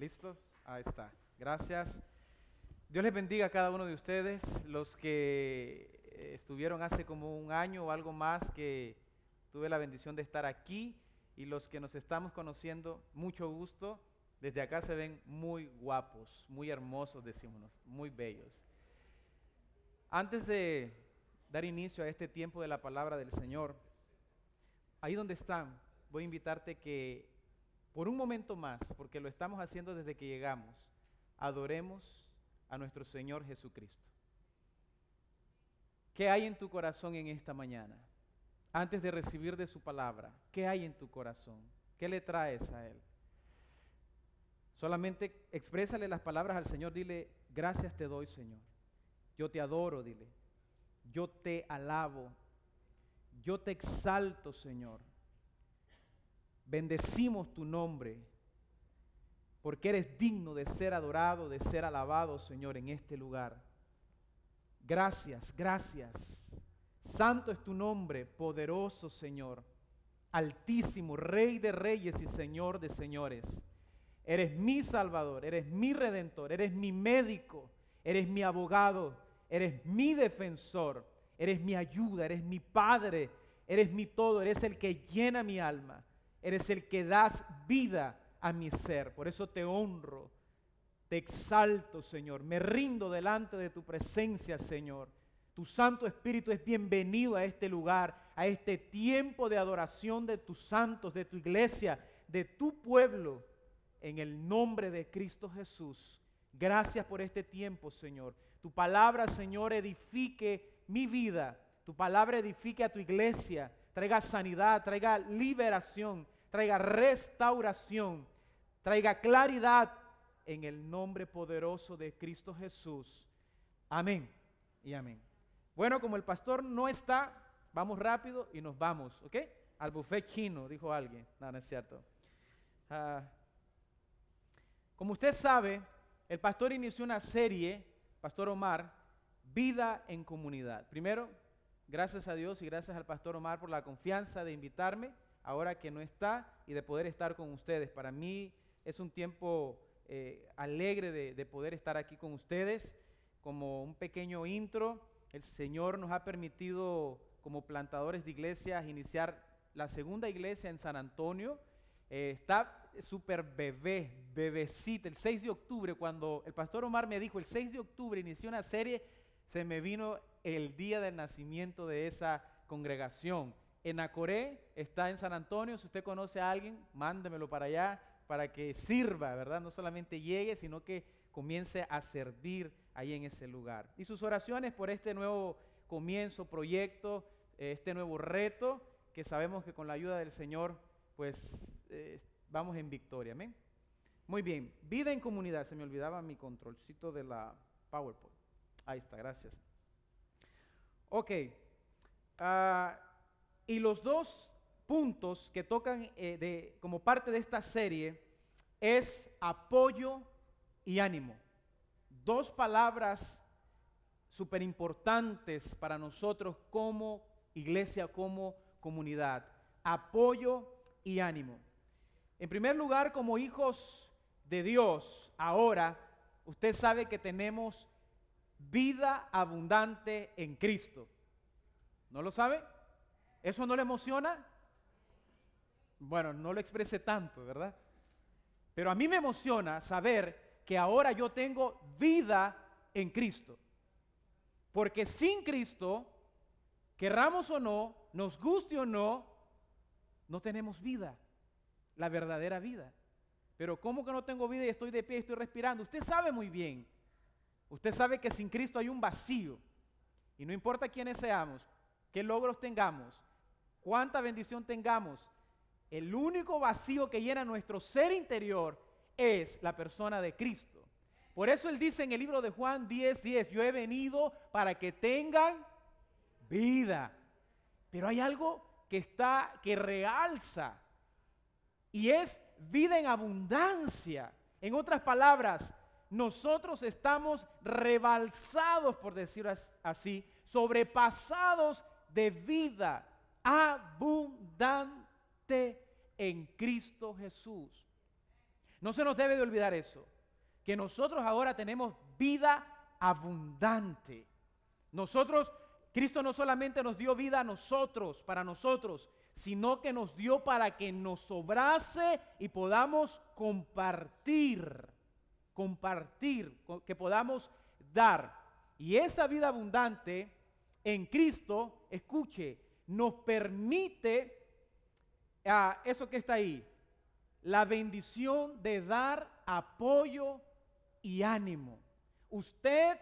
¿Listos? Ahí está. Gracias. Dios les bendiga a cada uno de ustedes, los que eh, estuvieron hace como un año o algo más que tuve la bendición de estar aquí y los que nos estamos conociendo, mucho gusto. Desde acá se ven muy guapos, muy hermosos, decimos, muy bellos. Antes de dar inicio a este tiempo de la palabra del Señor, ahí donde están, voy a invitarte que por un momento más, porque lo estamos haciendo desde que llegamos, adoremos a nuestro Señor Jesucristo. ¿Qué hay en tu corazón en esta mañana? Antes de recibir de su palabra, ¿qué hay en tu corazón? ¿Qué le traes a Él? Solamente exprésale las palabras al Señor, dile, gracias te doy Señor. Yo te adoro, dile. Yo te alabo. Yo te exalto, Señor. Bendecimos tu nombre, porque eres digno de ser adorado, de ser alabado, Señor, en este lugar. Gracias, gracias. Santo es tu nombre, poderoso Señor, altísimo, Rey de reyes y Señor de señores. Eres mi Salvador, eres mi Redentor, eres mi médico, eres mi abogado, eres mi defensor, eres mi ayuda, eres mi Padre, eres mi todo, eres el que llena mi alma, eres el que das vida a mi ser. Por eso te honro, te exalto, Señor, me rindo delante de tu presencia, Señor. Tu Santo Espíritu es bienvenido a este lugar, a este tiempo de adoración de tus santos, de tu iglesia, de tu pueblo, en el nombre de Cristo Jesús. Gracias por este tiempo, Señor. Tu palabra, Señor, edifique mi vida. Tu palabra edifique a tu iglesia. Traiga sanidad, traiga liberación, traiga restauración, traiga claridad en el nombre poderoso de Cristo Jesús. Amén y amén. Bueno, como el pastor no está, vamos rápido y nos vamos, ¿ok? Al buffet chino, dijo alguien. No, no es cierto. Ah, como usted sabe, el pastor inició una serie, Pastor Omar, Vida en Comunidad. Primero, gracias a Dios y gracias al Pastor Omar por la confianza de invitarme ahora que no está y de poder estar con ustedes. Para mí es un tiempo eh, alegre de, de poder estar aquí con ustedes. Como un pequeño intro, el Señor nos ha permitido como plantadores de iglesias iniciar la segunda iglesia en San Antonio eh, está súper bebé, bebecita. El 6 de octubre, cuando el pastor Omar me dijo, el 6 de octubre inició una serie, se me vino el día del nacimiento de esa congregación. En Acoré, está en San Antonio, si usted conoce a alguien, mándemelo para allá, para que sirva, ¿verdad? No solamente llegue, sino que comience a servir ahí en ese lugar. Y sus oraciones por este nuevo comienzo, proyecto, eh, este nuevo reto, que sabemos que con la ayuda del Señor pues eh, vamos en victoria. Amén. Muy bien, vida en comunidad. Se me olvidaba mi controlcito de la PowerPoint. Ahí está, gracias. Ok. Ah, y los dos puntos que tocan eh, de, como parte de esta serie es apoyo y ánimo. Dos palabras súper importantes para nosotros como iglesia, como comunidad. Apoyo y ánimo. En primer lugar, como hijos de Dios, ahora usted sabe que tenemos vida abundante en Cristo. ¿No lo sabe? ¿Eso no le emociona? Bueno, no lo exprese tanto, ¿verdad? Pero a mí me emociona saber que ahora yo tengo vida en Cristo. Porque sin Cristo, querramos o no, nos guste o no, no tenemos vida, la verdadera vida. Pero ¿cómo que no tengo vida y estoy de pie y estoy respirando? Usted sabe muy bien. Usted sabe que sin Cristo hay un vacío. Y no importa quiénes seamos, qué logros tengamos, cuánta bendición tengamos, el único vacío que llena nuestro ser interior es la persona de Cristo. Por eso él dice en el libro de Juan 10:10, 10, yo he venido para que tengan vida. Pero hay algo que está, que realza. Y es vida en abundancia. En otras palabras, nosotros estamos rebalsados, por decirlo así, sobrepasados de vida abundante en Cristo Jesús. No se nos debe de olvidar eso, que nosotros ahora tenemos vida abundante. Nosotros, Cristo no solamente nos dio vida a nosotros, para nosotros, sino que nos dio para que nos sobrase y podamos compartir, compartir, que podamos dar. Y esta vida abundante en Cristo, escuche, nos permite a ah, eso que está ahí, la bendición de dar apoyo y ánimo. Usted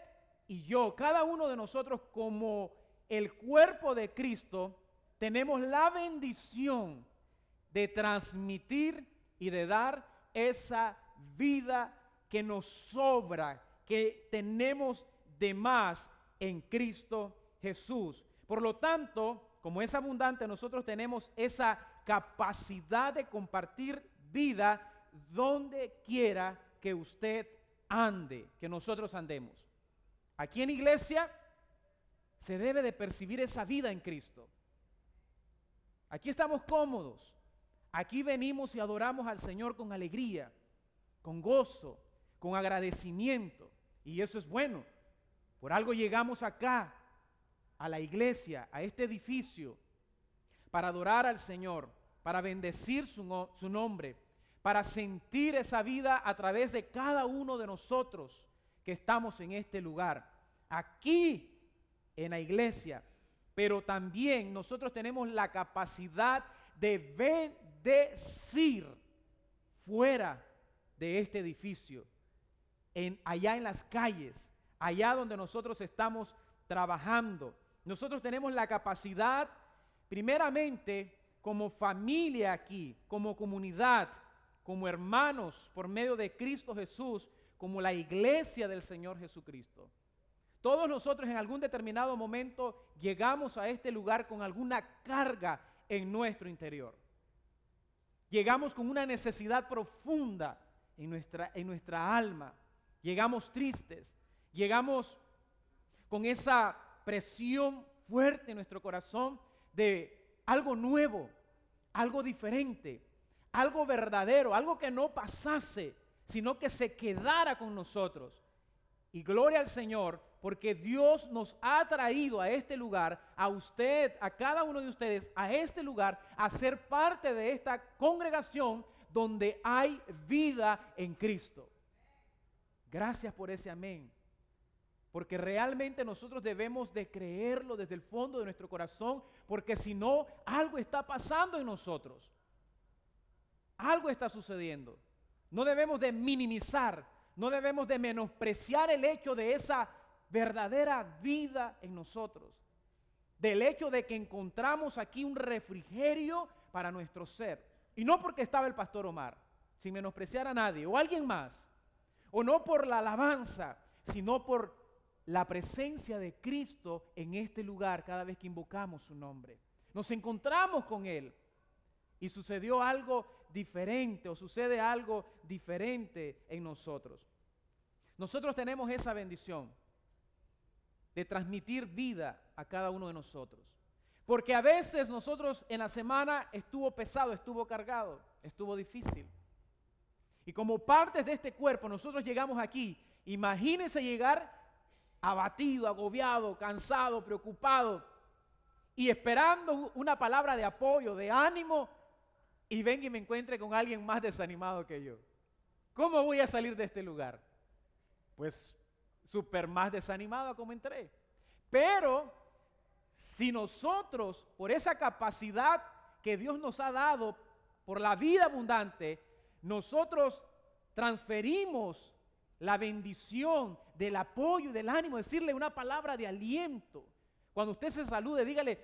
y yo, cada uno de nosotros como el cuerpo de Cristo, tenemos la bendición de transmitir y de dar esa vida que nos sobra, que tenemos de más en Cristo Jesús. Por lo tanto, como es abundante, nosotros tenemos esa capacidad de compartir vida donde quiera que usted ande, que nosotros andemos. Aquí en iglesia se debe de percibir esa vida en Cristo. Aquí estamos cómodos. Aquí venimos y adoramos al Señor con alegría, con gozo, con agradecimiento. Y eso es bueno. Por algo llegamos acá, a la iglesia, a este edificio, para adorar al Señor, para bendecir su, su nombre, para sentir esa vida a través de cada uno de nosotros que estamos en este lugar, aquí en la iglesia. Pero también nosotros tenemos la capacidad de bendecir fuera de este edificio, en, allá en las calles, allá donde nosotros estamos trabajando. Nosotros tenemos la capacidad, primeramente, como familia aquí, como comunidad, como hermanos por medio de Cristo Jesús, como la iglesia del Señor Jesucristo. Todos nosotros en algún determinado momento llegamos a este lugar con alguna carga en nuestro interior. Llegamos con una necesidad profunda en nuestra, en nuestra alma. Llegamos tristes. Llegamos con esa presión fuerte en nuestro corazón de algo nuevo, algo diferente, algo verdadero, algo que no pasase, sino que se quedara con nosotros. Y gloria al Señor, porque Dios nos ha traído a este lugar, a usted, a cada uno de ustedes, a este lugar, a ser parte de esta congregación donde hay vida en Cristo. Gracias por ese amén. Porque realmente nosotros debemos de creerlo desde el fondo de nuestro corazón, porque si no, algo está pasando en nosotros. Algo está sucediendo. No debemos de minimizar, no debemos de menospreciar el hecho de esa verdadera vida en nosotros. Del hecho de que encontramos aquí un refrigerio para nuestro ser. Y no porque estaba el pastor Omar, sin menospreciar a nadie, o alguien más. O no por la alabanza, sino por la presencia de Cristo en este lugar cada vez que invocamos su nombre. Nos encontramos con Él y sucedió algo diferente o sucede algo diferente en nosotros. Nosotros tenemos esa bendición de transmitir vida a cada uno de nosotros. Porque a veces nosotros en la semana estuvo pesado, estuvo cargado, estuvo difícil. Y como partes de este cuerpo, nosotros llegamos aquí. Imagínense llegar abatido, agobiado, cansado, preocupado y esperando una palabra de apoyo, de ánimo, y venga y me encuentre con alguien más desanimado que yo. ¿Cómo voy a salir de este lugar? Pues súper más desanimado como entré. Pero si nosotros, por esa capacidad que Dios nos ha dado, por la vida abundante, nosotros transferimos la bendición del apoyo y del ánimo, decirle una palabra de aliento. Cuando usted se salude, dígale,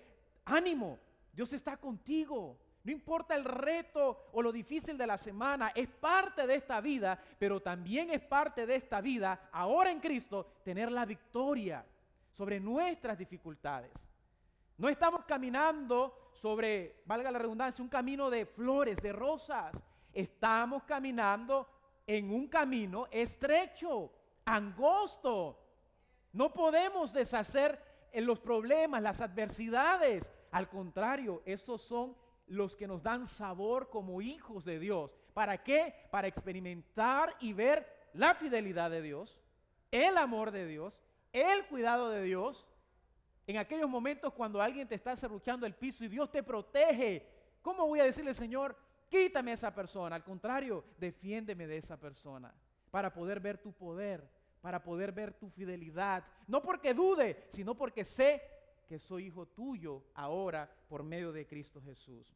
ánimo, Dios está contigo. No importa el reto o lo difícil de la semana, es parte de esta vida, pero también es parte de esta vida, ahora en Cristo, tener la victoria sobre nuestras dificultades. No estamos caminando sobre, valga la redundancia, un camino de flores, de rosas. Estamos caminando en un camino estrecho, angosto. No podemos deshacer en los problemas, las adversidades. Al contrario, esos son los que nos dan sabor como hijos de Dios. ¿Para qué? Para experimentar y ver la fidelidad de Dios, el amor de Dios, el cuidado de Dios. En aquellos momentos cuando alguien te está cerruchando el piso y Dios te protege, ¿cómo voy a decirle, Señor, quítame a esa persona? Al contrario, defiéndeme de esa persona para poder ver tu poder, para poder ver tu fidelidad. No porque dude, sino porque sé que soy hijo tuyo ahora por medio de Cristo Jesús.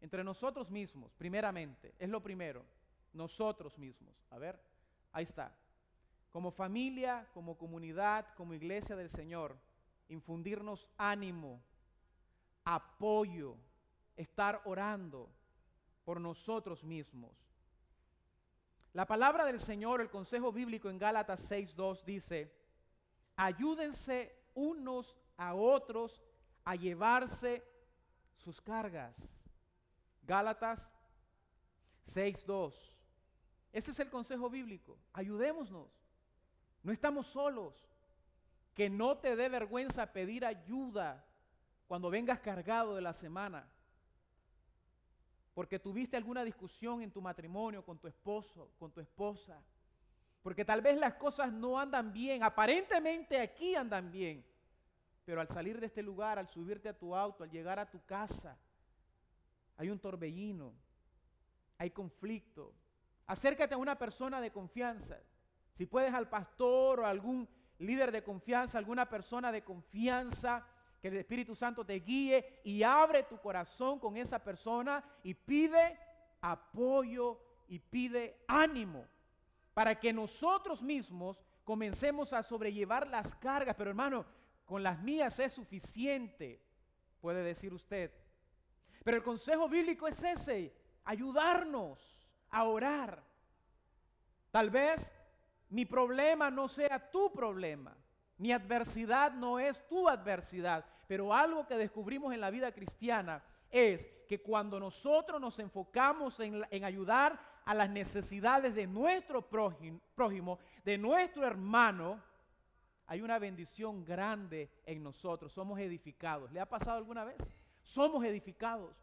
Entre nosotros mismos, primeramente, es lo primero, nosotros mismos. A ver, ahí está. Como familia, como comunidad, como iglesia del Señor, infundirnos ánimo, apoyo, estar orando por nosotros mismos. La palabra del Señor, el consejo bíblico en Gálatas 6.2 dice, ayúdense unos a otros a llevarse sus cargas. Gálatas 6.2. Ese es el consejo bíblico. Ayudémonos. No estamos solos. Que no te dé vergüenza pedir ayuda cuando vengas cargado de la semana. Porque tuviste alguna discusión en tu matrimonio con tu esposo, con tu esposa porque tal vez las cosas no andan bien, aparentemente aquí andan bien, pero al salir de este lugar, al subirte a tu auto, al llegar a tu casa, hay un torbellino, hay conflicto. Acércate a una persona de confianza. Si puedes al pastor o algún líder de confianza, alguna persona de confianza, que el Espíritu Santo te guíe y abre tu corazón con esa persona y pide apoyo y pide ánimo para que nosotros mismos comencemos a sobrellevar las cargas. Pero hermano, con las mías es suficiente, puede decir usted. Pero el consejo bíblico es ese, ayudarnos a orar. Tal vez mi problema no sea tu problema, mi adversidad no es tu adversidad, pero algo que descubrimos en la vida cristiana es que cuando nosotros nos enfocamos en, ayudar a las necesidades de nuestro prójimo, de nuestro hermano, hay una bendición grande en nosotros. Somos edificados. ¿Le ha pasado alguna vez? Somos edificados.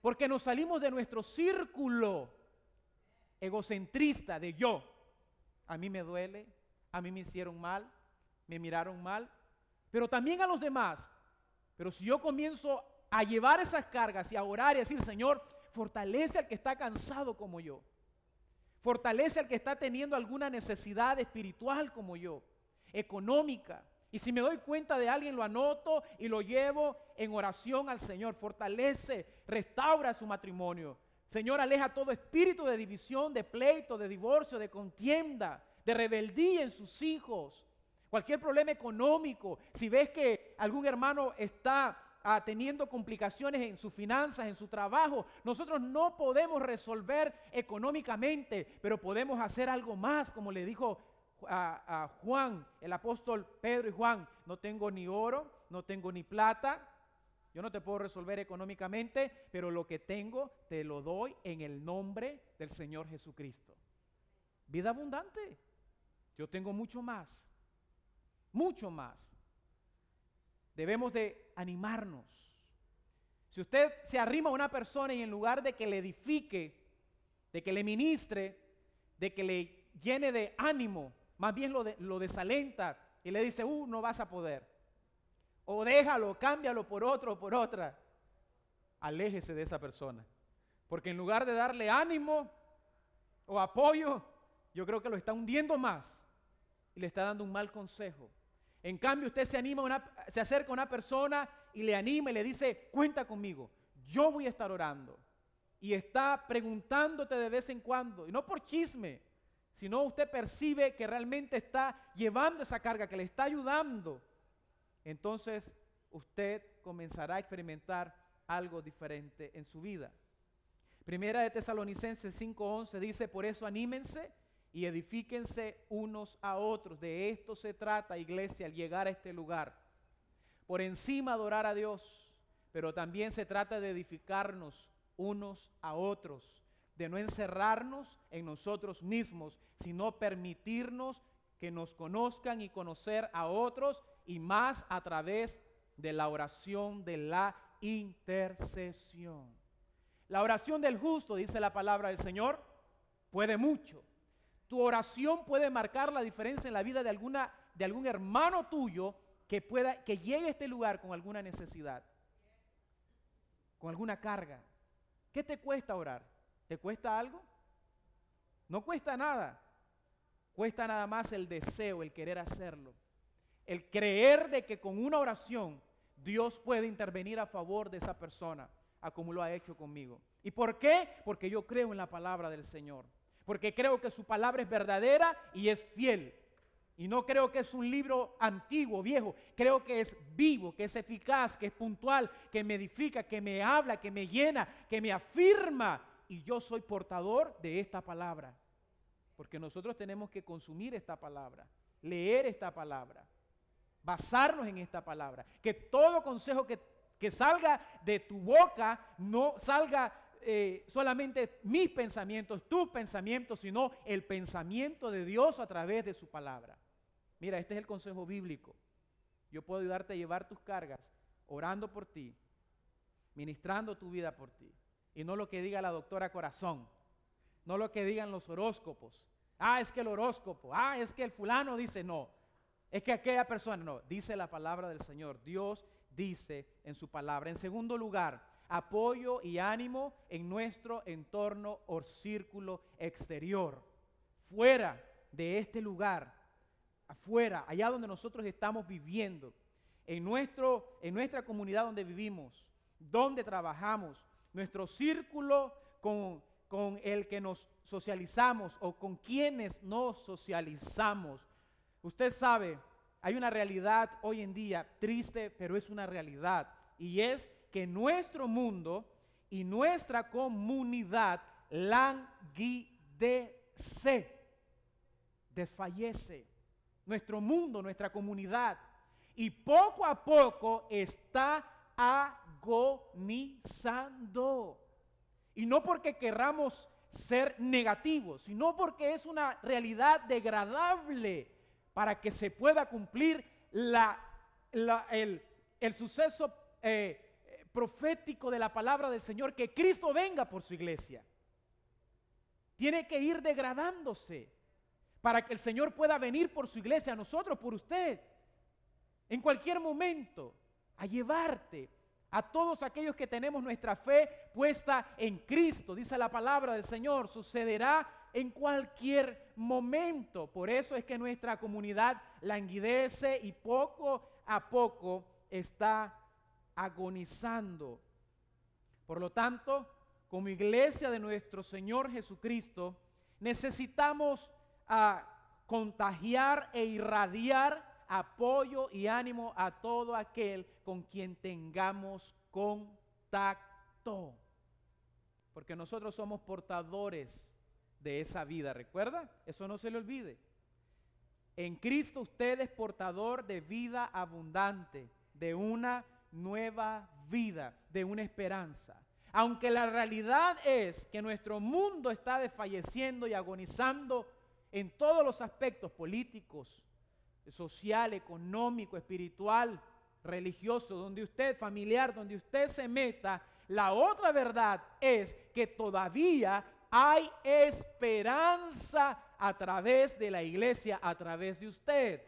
Porque nos salimos de nuestro círculo egocentrista de yo. A mí me duele, a mí me hicieron mal, me miraron mal, pero también a los demás. Pero si yo comienzo a llevar esas cargas y a orar y decir, Señor, fortalece al que está cansado como yo. Fortalece al que está teniendo alguna necesidad espiritual como yo, económica. Y si me doy cuenta de alguien, lo anoto y lo llevo en oración al Señor. Fortalece, restaura su matrimonio. Señor, aleja todo espíritu de división, de pleito, de divorcio, de contienda, de rebeldía en sus hijos. Cualquier problema económico. Si ves que algún hermano está teniendo complicaciones en sus finanzas, en su trabajo. Nosotros no podemos resolver económicamente, pero podemos hacer algo más, como le dijo a, a Juan, el apóstol Pedro y Juan, no tengo ni oro, no tengo ni plata, yo no te puedo resolver económicamente, pero lo que tengo te lo doy en el nombre del Señor Jesucristo. Vida abundante. Yo tengo mucho más, mucho más. Debemos de animarnos. Si usted se arrima a una persona y en lugar de que le edifique, de que le ministre, de que le llene de ánimo, más bien lo, lo desalenta y le dice, uh, no vas a poder. O déjalo, cámbialo por otro o por otra. Aléjese de esa persona. Porque en lugar de darle ánimo o apoyo, yo creo que lo está hundiendo más y le está dando un mal consejo. En cambio, usted se anima, se acerca a una persona y le anima y le dice, cuenta conmigo, yo voy a estar orando. Y está preguntándote de vez en cuando, y no por chisme, sino usted percibe que realmente está llevando esa carga, que le está ayudando. Entonces usted comenzará a experimentar algo diferente en su vida. Primera de Tesalonicenses 5:11 dice, por eso anímense y edifíquense unos a otros. De esto se trata, iglesia, al llegar a este lugar. Por encima adorar a Dios, pero también se trata de edificarnos unos a otros, de no encerrarnos en nosotros mismos, sino permitirnos que nos conozcan y conocer a otros y más a través de la oración, de la intercesión. La oración del justo, dice la palabra del Señor, puede mucho. Tu oración puede marcar la diferencia en la vida de, alguna, de algún hermano tuyo que, pueda, que llegue a este lugar con alguna necesidad, con alguna carga. ¿Qué te cuesta orar? ¿Te cuesta algo? No cuesta nada. Cuesta nada más el deseo, el querer hacerlo. El creer de que con una oración Dios puede intervenir a favor de esa persona, a como lo ha hecho conmigo. ¿Y por qué? Porque yo creo en la palabra del Señor. Porque creo que su palabra es verdadera y es fiel. Y no creo que es un libro antiguo, viejo. Creo que es vivo, que es eficaz, que es puntual, que me edifica, que me habla, que me llena, que me afirma. Y yo soy portador de esta palabra. Porque nosotros tenemos que consumir esta palabra, leer esta palabra basarnos en esta palabra. Que todo consejo que, salga de tu boca no salga eh, solamente mis pensamientos, tus pensamientos, sino el pensamiento de Dios a través de su palabra. Mira, este es el consejo bíblico. Yo puedo ayudarte a llevar tus cargas orando por ti, ministrando tu vida por ti. Y no lo que diga la doctora Corazón, no lo que digan los horóscopos. Ah, es que el horóscopo, ah, es que el fulano dice no. Es que aquella persona, no, dice la palabra del Señor. Dios dice en su palabra. En segundo lugar, apoyo y ánimo en nuestro entorno o círculo exterior. Fuera de este lugar, afuera, allá donde nosotros estamos viviendo, en, nuestro, en nuestra comunidad donde vivimos, donde trabajamos, nuestro círculo con, con el que nos socializamos o con quienes nos socializamos Usted sabe, hay una realidad hoy en día triste, pero es una realidad. Y es que nuestro mundo y nuestra comunidad languidece, desfallece. Nuestro mundo, nuestra comunidad. Y poco a poco está agonizando. Y no porque querramos ser negativos, sino porque es una realidad degradable para que se pueda cumplir el, suceso eh, profético de la palabra del Señor, que Cristo venga por su iglesia. Tiene que ir degradándose para que el Señor pueda venir por su iglesia, a nosotros, por usted, en cualquier momento, a llevarte a todos aquellos que tenemos nuestra fe puesta en Cristo. Dice la palabra del Señor, sucederá en cualquier momento. Por eso es que nuestra comunidad languidece y poco a poco está agonizando. Por lo tanto, como iglesia de nuestro Señor Jesucristo, necesitamos ah, contagiar e irradiar apoyo y ánimo a todo aquel con quien tengamos contacto. Porque nosotros somos portadores de esa vida. ¿Recuerda? Eso no se le olvide. En Cristo usted es portador de vida abundante, de una nueva vida, de una esperanza. Aunque la realidad es que nuestro mundo está desfalleciendo y agonizando en todos los aspectos políticos, social, económico, espiritual, religioso, donde usted, familiar, donde usted se meta, la otra verdad es que todavía hay esperanza a través de la iglesia, a través de usted.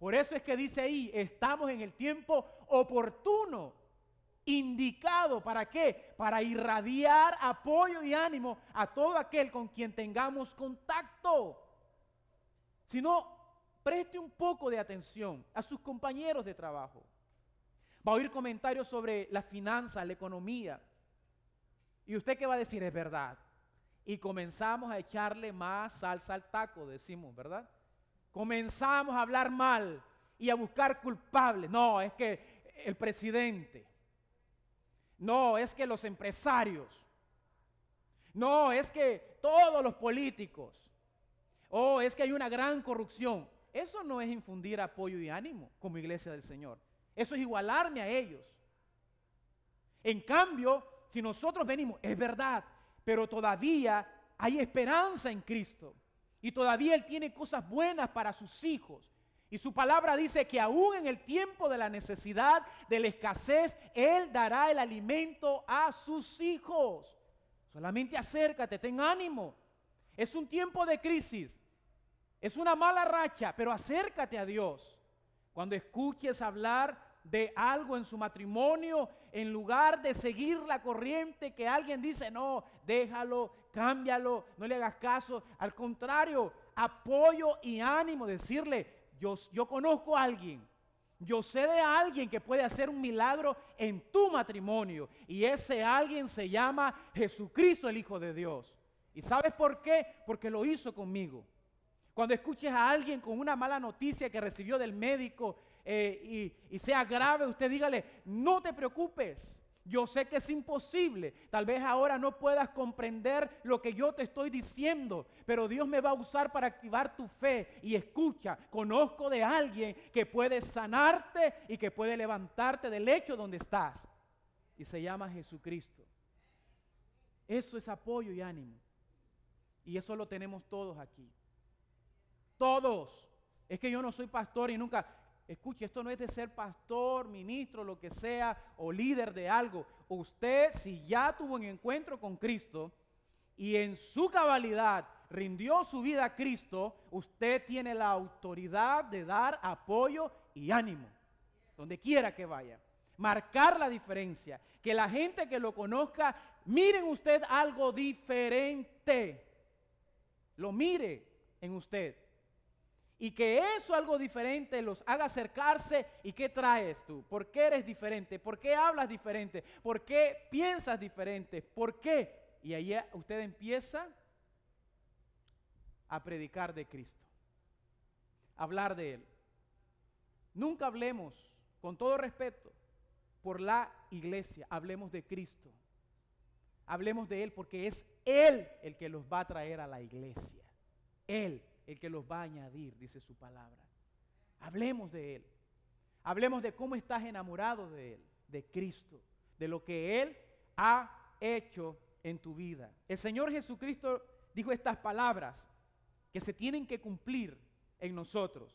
Por eso es que dice ahí, estamos en el tiempo oportuno, indicado, ¿para qué? Para irradiar apoyo y ánimo a todo aquel con quien tengamos contacto. Si no, preste un poco de atención a sus compañeros de trabajo. Va a oír comentarios sobre la finanza, la economía. ¿Y usted qué va a decir? Es verdad y comenzamos a echarle más salsa al taco, decimos, ¿verdad? Comenzamos a hablar mal y a buscar culpables. No, es que el presidente. No, es que los empresarios. No, es que todos los políticos. Oh, es que hay una gran corrupción. Eso no es infundir apoyo y ánimo como iglesia del Señor. Eso es igualarme a ellos. En cambio, si nosotros venimos, es verdad, pero todavía hay esperanza en Cristo. Y todavía Él tiene cosas buenas para sus hijos. Y su palabra dice que aún en el tiempo de la necesidad, de la escasez, Él dará el alimento a sus hijos. Solamente acércate, ten ánimo. Es un tiempo de crisis, es una mala racha, pero acércate a Dios. Cuando escuches hablar de algo en su matrimonio, en lugar de seguir la corriente que alguien dice, no, déjalo, cámbialo, no le hagas caso. Al contrario, apoyo y ánimo, decirle, yo, yo conozco a alguien, yo sé de alguien que puede hacer un milagro en tu matrimonio y ese alguien se llama Jesucristo el Hijo de Dios. ¿Y sabes por qué? Porque lo hizo conmigo. Cuando escuches a alguien con una mala noticia que recibió del médico eh, y, y sea grave, usted dígale, no te preocupes. Yo sé que es imposible. Tal vez ahora no puedas comprender lo que yo te estoy diciendo, pero Dios me va a usar para activar tu fe. Y escucha, conozco de alguien que puede sanarte y que puede levantarte del hecho donde estás. Y se llama Jesucristo. Eso es apoyo y ánimo. Y eso lo tenemos todos aquí. Todos. Es que yo no soy pastor y nunca, escuche, esto no es de ser pastor, ministro, lo que sea, o líder de algo. Usted, si ya tuvo un encuentro con Cristo y en su cabalidad rindió su vida a Cristo, usted tiene la autoridad de dar apoyo y ánimo, donde quiera que vaya. Marcar la diferencia. Que la gente que lo conozca, miren usted algo diferente. Lo mire en usted y que eso algo diferente los haga acercarse y qué traes tú, por qué eres diferente, por qué hablas diferente, por qué piensas diferente, por qué. Y ahí usted empieza a predicar de Cristo, hablar de Él. Nunca hablemos, con todo respeto, por la iglesia, hablemos de Cristo. Hablemos de Él porque es Él el que los va a traer a la iglesia. Él el que los va a añadir, dice su palabra. Hablemos de Él. Hablemos de cómo estás enamorado de Él, de Cristo, de lo que Él ha hecho en tu vida. El Señor Jesucristo dijo estas palabras que se tienen que cumplir en nosotros.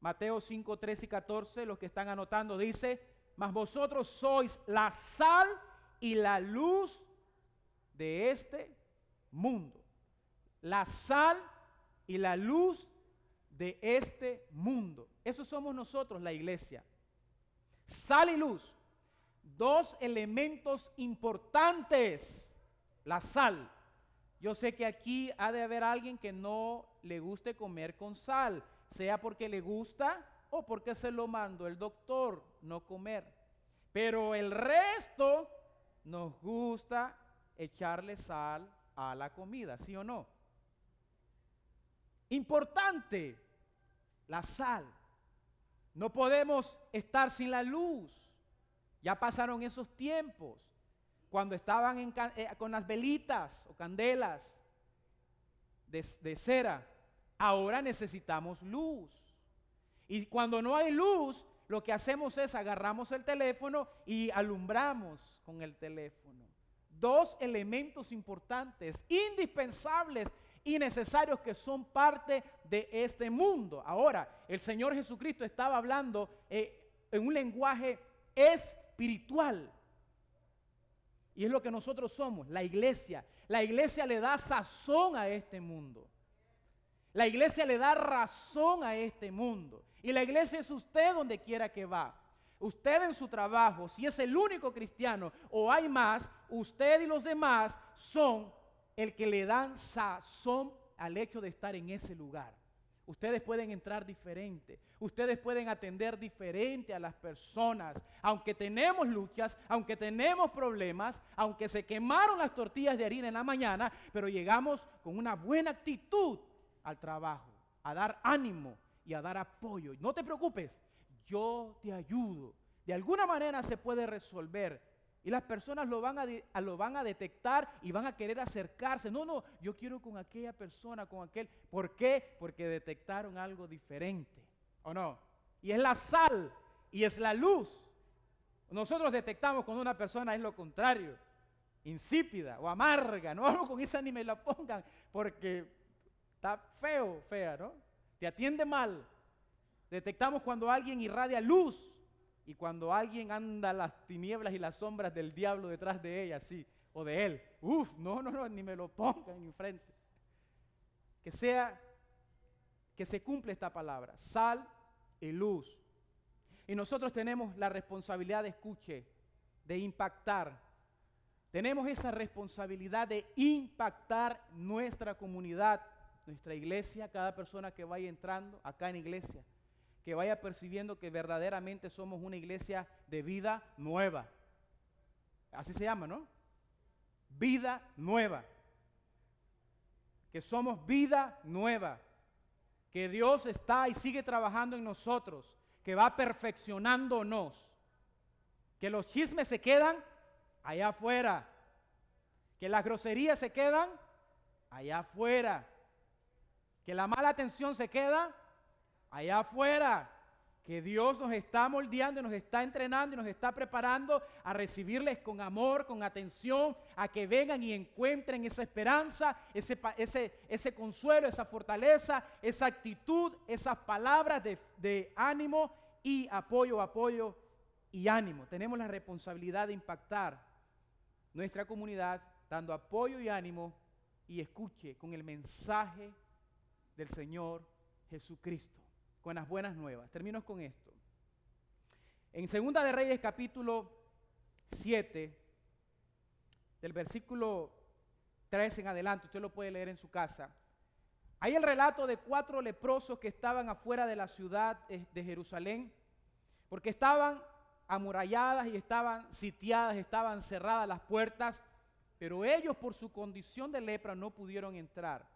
Mateo 5, 13 y 14, los que están anotando, dice, mas vosotros sois la sal y la luz de este mundo. La sal y la luz de este mundo. Eso somos nosotros, la iglesia. Sal y luz. Dos elementos importantes. La sal. Yo sé que aquí ha de haber alguien que no le guste comer con sal, sea porque le gusta o porque se lo mandó el doctor no comer. Pero el resto nos gusta echarle sal a la comida, ¿sí o no? Importante, la sal. No podemos estar sin la luz. Ya pasaron esos tiempos cuando estaban eh, con las velitas o candelas de, de cera. Ahora necesitamos luz. Y cuando no hay luz, lo que hacemos es agarramos el teléfono y alumbramos con el teléfono. Dos elementos importantes, indispensables y necesarios que son parte de este mundo. Ahora, el Señor Jesucristo estaba hablando eh, en un lenguaje espiritual. Y es lo que nosotros somos, la iglesia. La iglesia le da sazón a este mundo. La iglesia le da razón a este mundo. Y la iglesia es usted donde quiera que va. Usted en su trabajo, si es el único cristiano o hay más, usted y los demás son el que le dan sazón al hecho de estar en ese lugar. Ustedes pueden entrar diferente, ustedes pueden atender diferente a las personas, aunque tenemos luchas, aunque tenemos problemas, aunque se quemaron las tortillas de harina en la mañana, pero llegamos con una buena actitud al trabajo, a dar ánimo y a dar apoyo. No te preocupes, yo te ayudo. De alguna manera se puede resolver y las personas lo van, a, lo van a detectar y van a querer acercarse. No, no, yo quiero con aquella persona, con aquel. ¿Por qué? Porque detectaron algo diferente. ¿O no? Y es la sal y es la luz. Nosotros detectamos cuando una persona es lo contrario, insípida o amarga. No vamos con esa ni me la pongan porque está feo, fea, ¿no? Te atiende mal. Detectamos cuando alguien irradia luz y cuando alguien anda las tinieblas y las sombras del diablo detrás de ella, sí, o de él. Uf, no, no, no, ni me lo pongan enfrente. Que sea, que se cumple esta palabra, sal y luz. Y nosotros tenemos la responsabilidad de escuche, de impactar. Tenemos esa responsabilidad de impactar nuestra comunidad, nuestra iglesia, cada persona que vaya entrando acá en iglesia, que vaya percibiendo que verdaderamente somos una iglesia de vida nueva. Así se llama, ¿no? Vida nueva. Que somos vida nueva. Que Dios está y sigue trabajando en nosotros que va perfeccionándonos, que los chismes se quedan allá afuera, que las groserías se quedan allá afuera, que la mala atención se queda allá afuera, que Dios nos está moldeando, nos está entrenando y nos está preparando a recibirles con amor, con atención, a que vengan y encuentren esa esperanza, ese, consuelo, esa fortaleza, esa actitud, esas palabras de ánimo y apoyo, apoyo y ánimo. Tenemos la responsabilidad de impactar nuestra comunidad dando apoyo y ánimo y escuche con el mensaje del Señor Jesucristo con buenas nuevas. Termino con esto. En Segunda de Reyes capítulo 7, del versículo 3 en adelante, usted lo puede leer en su casa. Hay el relato de cuatro leprosos que estaban afuera de la ciudad de Jerusalén, porque estaban amuralladas y estaban sitiadas, estaban cerradas las puertas, pero ellos por su condición de lepra no pudieron entrar.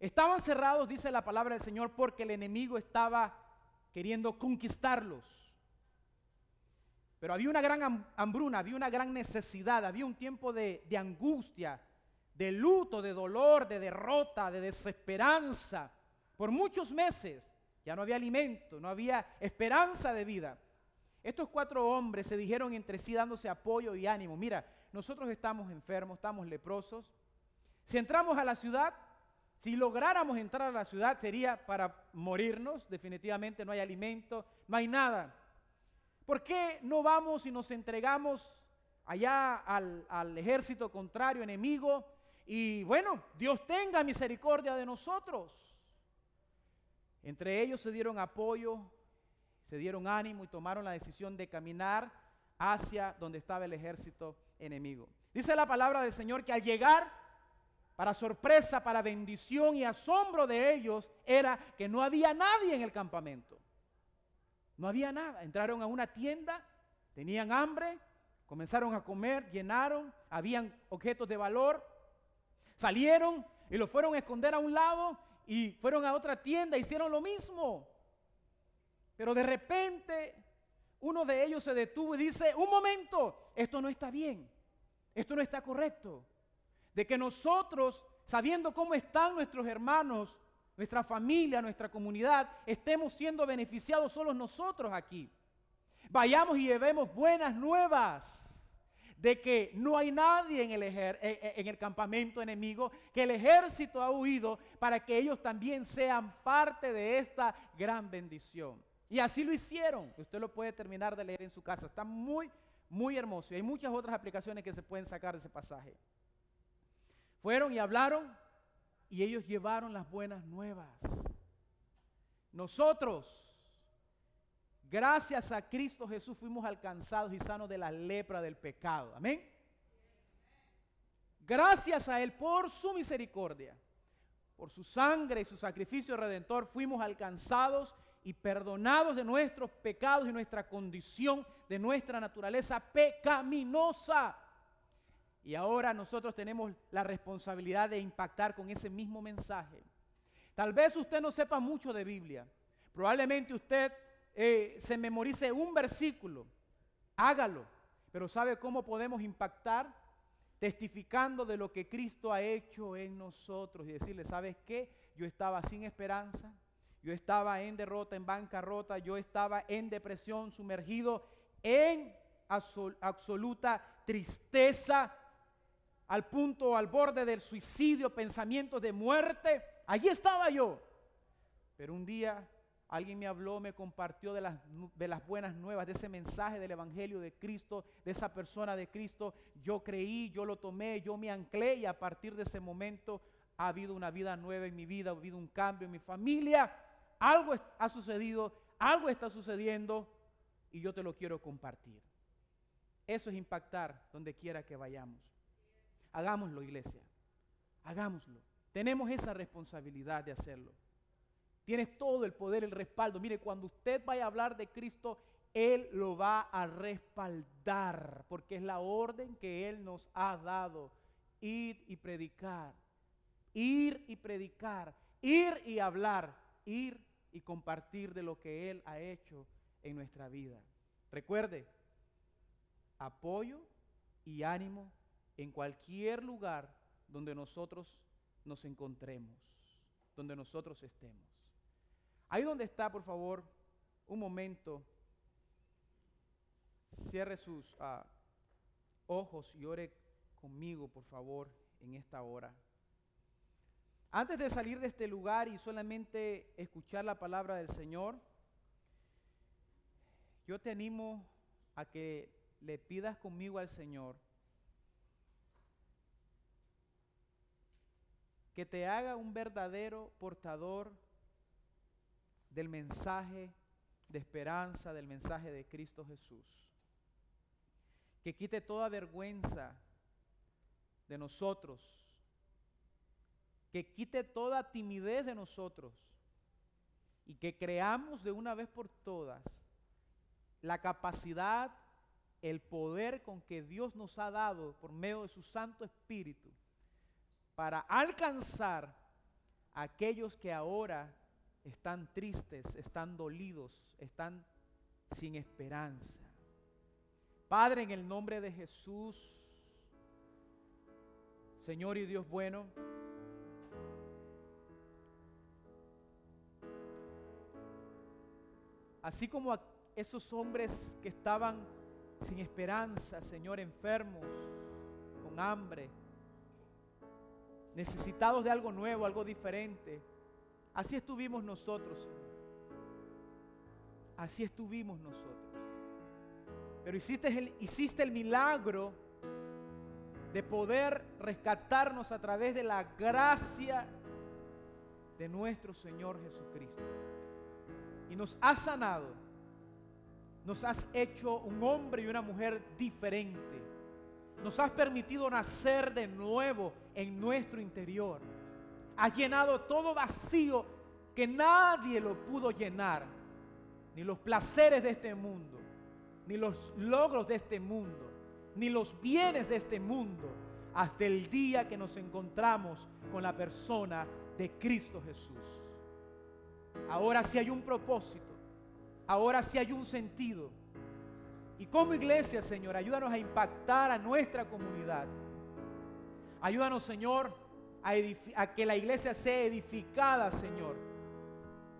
Estaban cerrados, dice la palabra del Señor, porque el enemigo estaba queriendo conquistarlos. Pero había una gran hambruna, había una gran necesidad, había un tiempo de, de angustia, de luto, de dolor, de derrota, de desesperanza. Por muchos meses ya no había alimento, no había esperanza de vida. Estos cuatro hombres se dijeron entre sí dándose apoyo y ánimo. Mira, nosotros estamos enfermos, estamos leprosos. Si entramos a la ciudad, si lográramos entrar a la ciudad sería para morirnos, definitivamente no hay alimento, no hay nada. ¿Por qué no vamos y nos entregamos allá al, ejército contrario, enemigo? Y bueno, Dios tenga misericordia de nosotros. Entre ellos se dieron apoyo, se dieron ánimo y tomaron la decisión de caminar hacia donde estaba el ejército enemigo. Dice la palabra del Señor que al llegar para sorpresa, para bendición y asombro de ellos, era que no había nadie en el campamento. No había nada. Entraron a una tienda, tenían hambre, comenzaron a comer, llenaron, habían objetos de valor, salieron y los fueron a esconder a un lado y fueron a otra tienda, hicieron lo mismo. Pero de repente uno de ellos se detuvo y dice, un momento, esto no está bien, esto no está correcto de que nosotros, sabiendo cómo están nuestros hermanos, nuestra familia, nuestra comunidad, estemos siendo beneficiados solos nosotros aquí. Vayamos y llevemos buenas nuevas de que no hay nadie en el, eh, eh, en el, campamento enemigo, que el ejército ha huido para que ellos también sean parte de esta gran bendición. Y así lo hicieron. Usted lo puede terminar de leer en su casa. Está muy, muy hermoso. Y hay muchas otras aplicaciones que se pueden sacar de ese pasaje. Fueron y hablaron y ellos llevaron las buenas nuevas. Nosotros, gracias a Cristo Jesús, fuimos alcanzados y sanos de la lepra del pecado. Amén. Gracias a Él por su misericordia, por su sangre y su sacrificio redentor, fuimos alcanzados y perdonados de nuestros pecados y nuestra condición, de nuestra naturaleza pecaminosa. Y ahora nosotros tenemos la responsabilidad de impactar con ese mismo mensaje. Tal vez usted no sepa mucho de Biblia. Probablemente usted eh, se memorice un versículo. Hágalo. Pero ¿sabe cómo podemos impactar? Testificando de lo que Cristo ha hecho en nosotros y decirle, ¿sabes qué? Yo estaba sin esperanza, yo estaba en derrota, en bancarrota, yo estaba en depresión, sumergido en absoluta tristeza, al punto, al borde del suicidio, pensamientos de muerte. Allí estaba yo. Pero un día Alguien me habló, me compartió de las, de las buenas nuevas, de ese mensaje del Evangelio de Cristo, de esa persona de Cristo. Yo creí, yo lo tomé, yo me anclé y a partir de ese momento ha habido una vida nueva en mi vida, ha habido un cambio en mi familia. Algo ha sucedido, algo está sucediendo y yo te lo quiero compartir. Eso es impactar donde quiera que vayamos. Hagámoslo, iglesia. Hagámoslo. Tenemos esa responsabilidad de hacerlo. Tienes todo el poder, el respaldo. Mire, cuando usted vaya a hablar de Cristo, Él lo va a respaldar, porque es la orden que Él nos ha dado. Ir y predicar, ir y predicar, ir y hablar, ir y compartir de lo que Él ha hecho en nuestra vida. Recuerde, apoyo y ánimo en cualquier lugar donde nosotros nos encontremos, donde nosotros estemos. Ahí donde está, por favor, un momento, cierre sus ah, ojos y ore conmigo, por favor, en esta hora. Antes de salir de este lugar y solamente escuchar la palabra del Señor, yo te animo a que le pidas conmigo al Señor que te haga un verdadero portador del mensaje de esperanza, del mensaje de Cristo Jesús. Que quite toda vergüenza de nosotros. Que quite toda timidez de nosotros. Y que creamos de una vez por todas la capacidad, el poder con que Dios nos ha dado por medio de su Santo Espíritu para alcanzar a aquellos que ahora están tristes, están dolidos, están sin esperanza. Padre, en el nombre de Jesús, Señor y Dios bueno, así como esos hombres que estaban sin esperanza, Señor, enfermos, con hambre, necesitados de algo nuevo, algo diferente. Así estuvimos nosotros, Así estuvimos nosotros. Pero hiciste el, hiciste el milagro de poder rescatarnos a través de la gracia de nuestro Señor Jesucristo. Y nos has sanado. Nos has hecho un hombre y una mujer diferente nos has permitido nacer de nuevo en nuestro interior. Has llenado todo vacío que nadie lo pudo llenar. Ni los placeres de este mundo, ni los logros de este mundo, ni los bienes de este mundo, hasta el día que nos encontramos con la persona de Cristo Jesús. Ahora sí hay un propósito, ahora sí hay un sentido y como iglesia, Señor, ayúdanos a impactar a nuestra comunidad. Ayúdanos, Señor, a, que la iglesia sea edificada, Señor,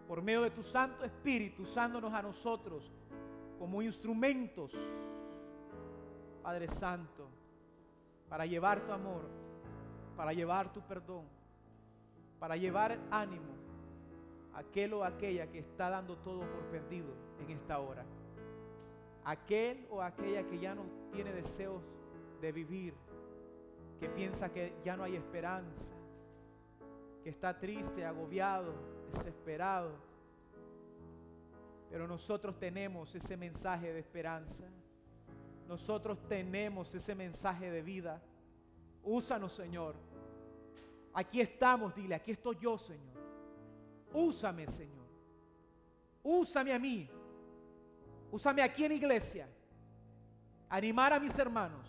por medio de tu Santo Espíritu, usándonos a nosotros como instrumentos, Padre Santo, para llevar tu amor, para llevar tu perdón, para llevar ánimo a aquel o aquella que está dando todo por perdido en esta hora aquel o aquella que ya no tiene deseos de vivir, que piensa que ya no hay esperanza, que está triste, agobiado, desesperado. Pero nosotros tenemos ese mensaje de esperanza. Nosotros tenemos ese mensaje de vida. Úsanos, Señor. Aquí estamos, dile, aquí estoy yo, Señor. Úsame, Señor. Úsame a mí Úsame aquí en iglesia. Animar a mis hermanos.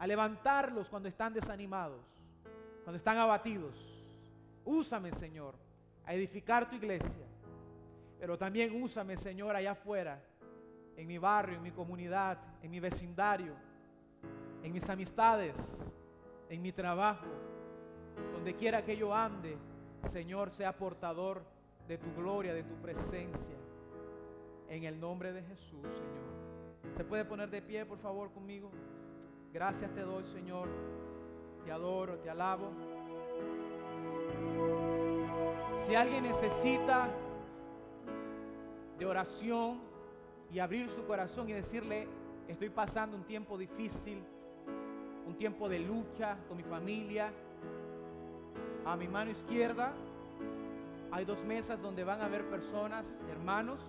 A levantarlos cuando están desanimados. Cuando están abatidos. Úsame, Señor, a edificar tu iglesia. Pero también úsame, Señor, allá afuera. En mi barrio, en mi comunidad, en mi vecindario. En mis amistades. En mi trabajo. Donde quiera que yo ande, Señor, sea portador de tu gloria, de tu presencia en el nombre de Jesús, Señor. ¿Se puede poner de pie, por favor, conmigo? Gracias te doy, Señor. Te adoro, te alabo. Si alguien necesita de oración y abrir su corazón y decirle, estoy pasando un tiempo difícil, un tiempo de lucha con mi familia. A mi mano izquierda hay dos mesas donde van a haber personas, hermanos,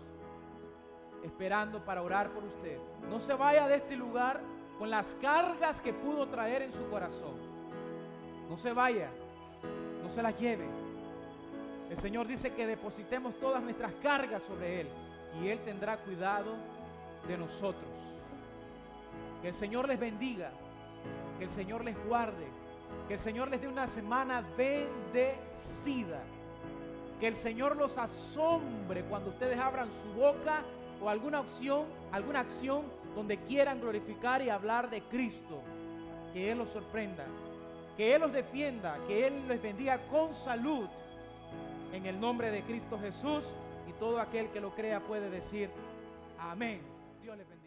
esperando para orar por usted. No se vaya de este lugar con las cargas que pudo traer en su corazón. No se vaya, no se las lleve. El Señor dice que depositemos todas nuestras cargas sobre Él y Él tendrá cuidado de nosotros. Que el Señor les bendiga, que el Señor les guarde, que el Señor les dé una semana bendecida, que el Señor los asombre cuando ustedes abran su boca o alguna opción, alguna acción donde quieran glorificar y hablar de Cristo. Que Él los sorprenda, que Él los defienda, que Él les bendiga con salud en el nombre de Cristo Jesús y todo aquel que lo crea puede decir amén. Dios les bendiga.